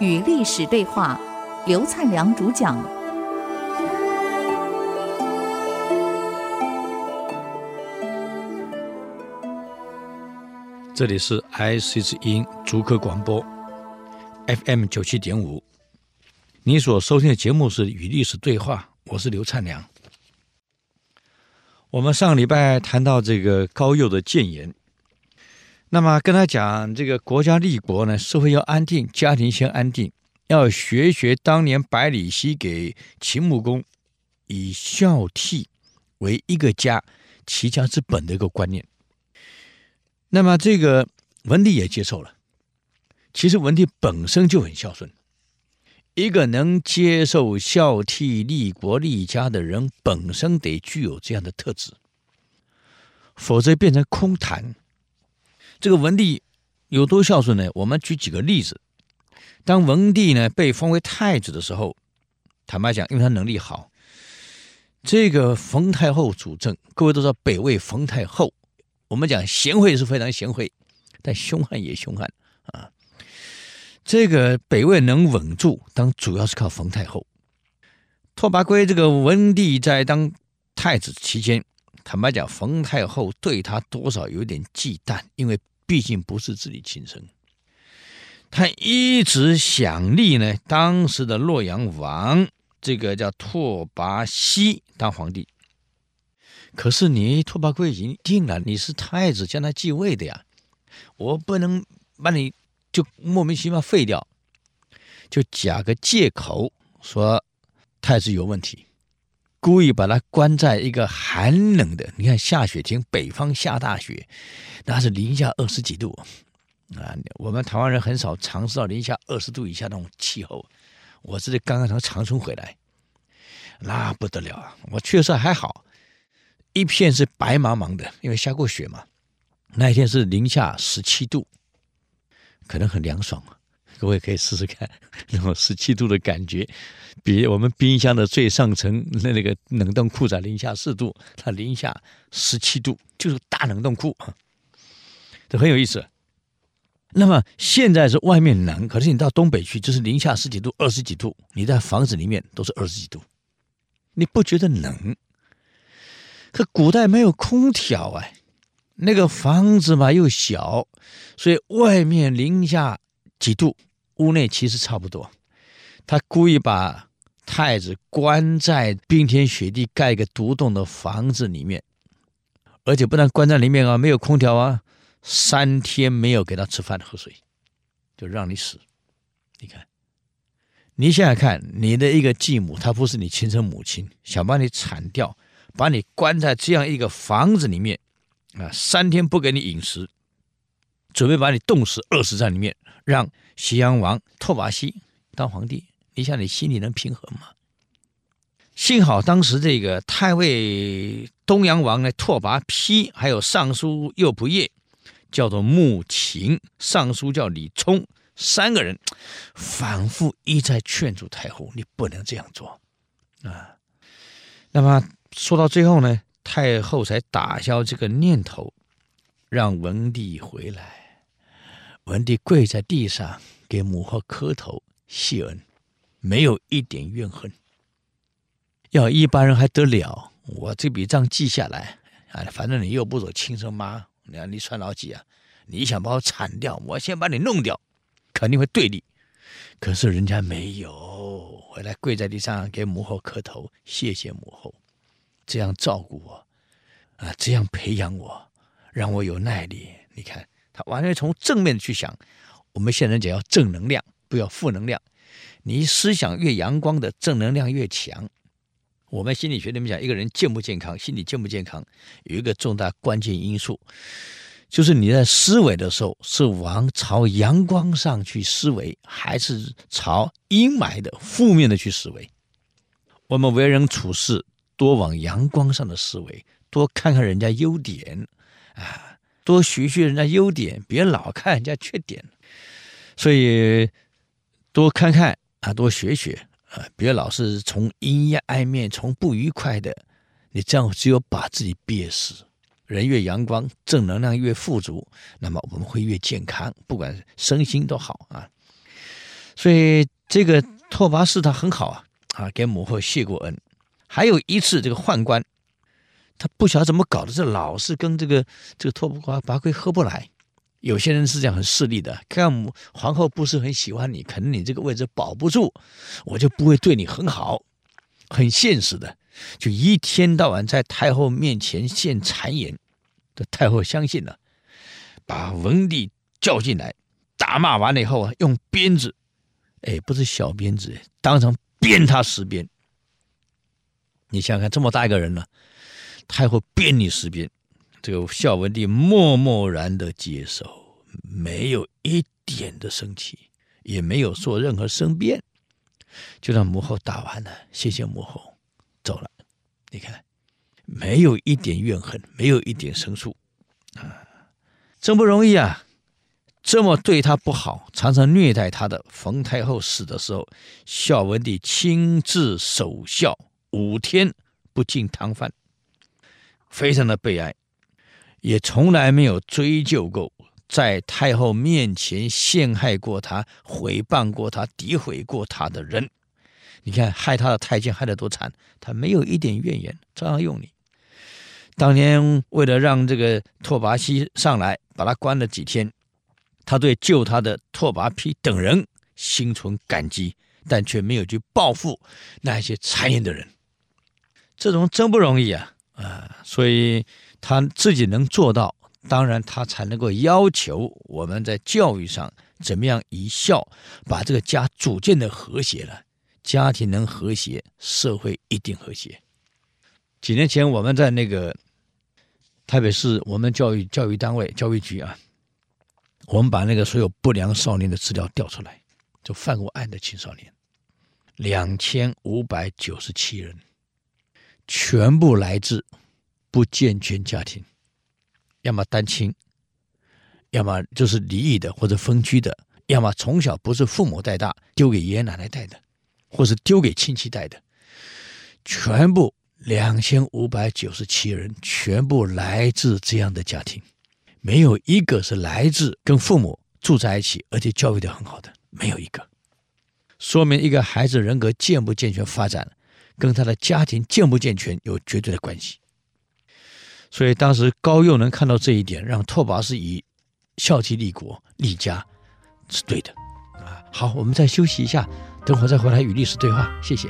与历史对话，刘灿良主讲。这里是 IC 之音竹科广播，FM 九七点五。你所收听的节目是《与历史对话》，我是刘灿良。我们上礼拜谈到这个高佑的谏言，那么跟他讲，这个国家立国呢，社会要安定，家庭先安定，要学学当年百里奚给秦穆公以孝悌为一个家齐家之本的一个观念。那么这个文帝也接受了，其实文帝本身就很孝顺。一个能接受孝悌、立国立家的人，本身得具有这样的特质，否则变成空谈。这个文帝有多孝顺呢？我们举几个例子。当文帝呢被封为太子的时候，坦白讲，因为他能力好，这个冯太后主政，各位都知道北魏冯太后，我们讲贤惠是非常贤惠，但凶悍也凶悍啊。这个北魏能稳住，当主要是靠冯太后。拓跋圭这个文帝在当太子期间，坦白讲，冯太后对他多少有点忌惮，因为毕竟不是自己亲生。他一直想立呢，当时的洛阳王，这个叫拓跋熙当皇帝。可是你拓跋圭已经定了，你是太子将来继位的呀，我不能把你。就莫名其妙废掉，就假个借口说太子有问题，故意把他关在一个寒冷的。你看下雪天，北方下大雪，那是零下二十几度啊！我们台湾人很少尝试到零下二十度以下那种气候。我这里刚刚从长春回来，那不得了啊！我确实还好，一片是白茫茫的，因为下过雪嘛。那一天是零下十七度。可能很凉爽啊，各位可以试试看，那么十七度的感觉，比我们冰箱的最上层那那个冷冻库在零下四度，它零下十七度，就是大冷冻库啊，这很有意思。那么现在是外面冷，可是你到东北去，就是零下十几度、二十几度，你在房子里面都是二十几度，你不觉得冷？可古代没有空调哎。那个房子嘛又小，所以外面零下几度，屋内其实差不多。他故意把太子关在冰天雪地盖一个独栋的房子里面，而且不但关在里面啊，没有空调啊，三天没有给他吃饭喝水，就让你死。你看，你想想看，你的一个继母，她不是你亲生母亲，想把你铲掉，把你关在这样一个房子里面。啊，三天不给你饮食，准备把你冻死，饿死在里面，让西阳王拓跋熙当皇帝，你想你心里能平衡吗？幸好当时这个太尉东阳王呢，拓跋丕，还有尚书右仆射，叫做穆秦，尚书叫李冲，三个人反复一再劝阻太后，你不能这样做啊。那么说到最后呢？太后才打消这个念头，让文帝回来。文帝跪在地上给母后磕头谢恩，没有一点怨恨。要一般人还得了？我这笔账记下来啊，反正你又不是我亲生妈，你看你算老几啊？你想把我铲掉，我先把你弄掉，肯定会对立。可是人家没有，回来跪在地上给母后磕头，谢谢母后。这样照顾我，啊，这样培养我，让我有耐力。你看，他完全从正面去想。我们现在讲要正能量，不要负能量。你思想越阳光的，正能量越强。我们心理学里面讲，一个人健不健康，心理健不健康，有一个重大关键因素，就是你在思维的时候是往朝阳光上去思维，还是朝阴霾的负面的去思维。我们为人处事。多往阳光上的思维，多看看人家优点，啊，多学学人家优点，别老看人家缺点。所以多看看啊，多学学啊，别老是从阴暗面、从不愉快的，你这样只有把自己憋死。人越阳光，正能量越富足，那么我们会越健康，不管身心都好啊。所以这个拓跋氏他很好啊，啊，给母后谢过恩。还有一次这个宦官，他不晓得怎么搞的，这老是跟这个这个拓跋跋圭合不来。有些人是这样很势利的，看皇后不是很喜欢你，可能你这个位置保不住，我就不会对你很好，很现实的。就一天到晚在太后面前献谗言，这太后相信了，把文帝叫进来，打骂完了以后啊，用鞭子，哎，不是小鞭子，当场鞭他十鞭。你想想看，这么大一个人呢，太后鞭你十鞭，这个孝文帝默默然的接受，没有一点的生气，也没有做任何申辩，就让母后打完了，谢谢母后。走了，你看，没有一点怨恨，没有一点申诉，啊，真不容易啊！这么对他不好，常常虐待他的冯太后死的时候，孝文帝亲自守孝五天，不进汤饭，非常的悲哀，也从来没有追究过在太后面前陷害过他、诽谤过他、诋毁过他的人。你看，害他的太监害得多惨，他没有一点怨言，照样用你。当年为了让这个拓跋熙上来，把他关了几天，他对救他的拓跋丕等人心存感激，但却没有去报复那些谗言的人。这种真不容易啊！啊，所以他自己能做到，当然他才能够要求我们在教育上怎么样一孝把这个家组建的和谐了。家庭能和谐，社会一定和谐。几年前，我们在那个台北市，我们教育教育单位教育局啊，我们把那个所有不良少年的资料调出来，就犯过案的青少年，两千五百九十七人，全部来自不健全家庭，要么单亲，要么就是离异的或者分居的，要么从小不是父母带大，丢给爷爷奶奶带的。或是丢给亲戚带的，全部两千五百九十七人，全部来自这样的家庭，没有一个是来自跟父母住在一起而且教育的很好的，没有一个。说明一个孩子人格健不健全发展，跟他的家庭健不健全有绝对的关系。所以当时高佑能看到这一点，让拓跋氏以孝悌立国立家是对的。啊，好，我们再休息一下。等会再回来与律师对话，谢谢。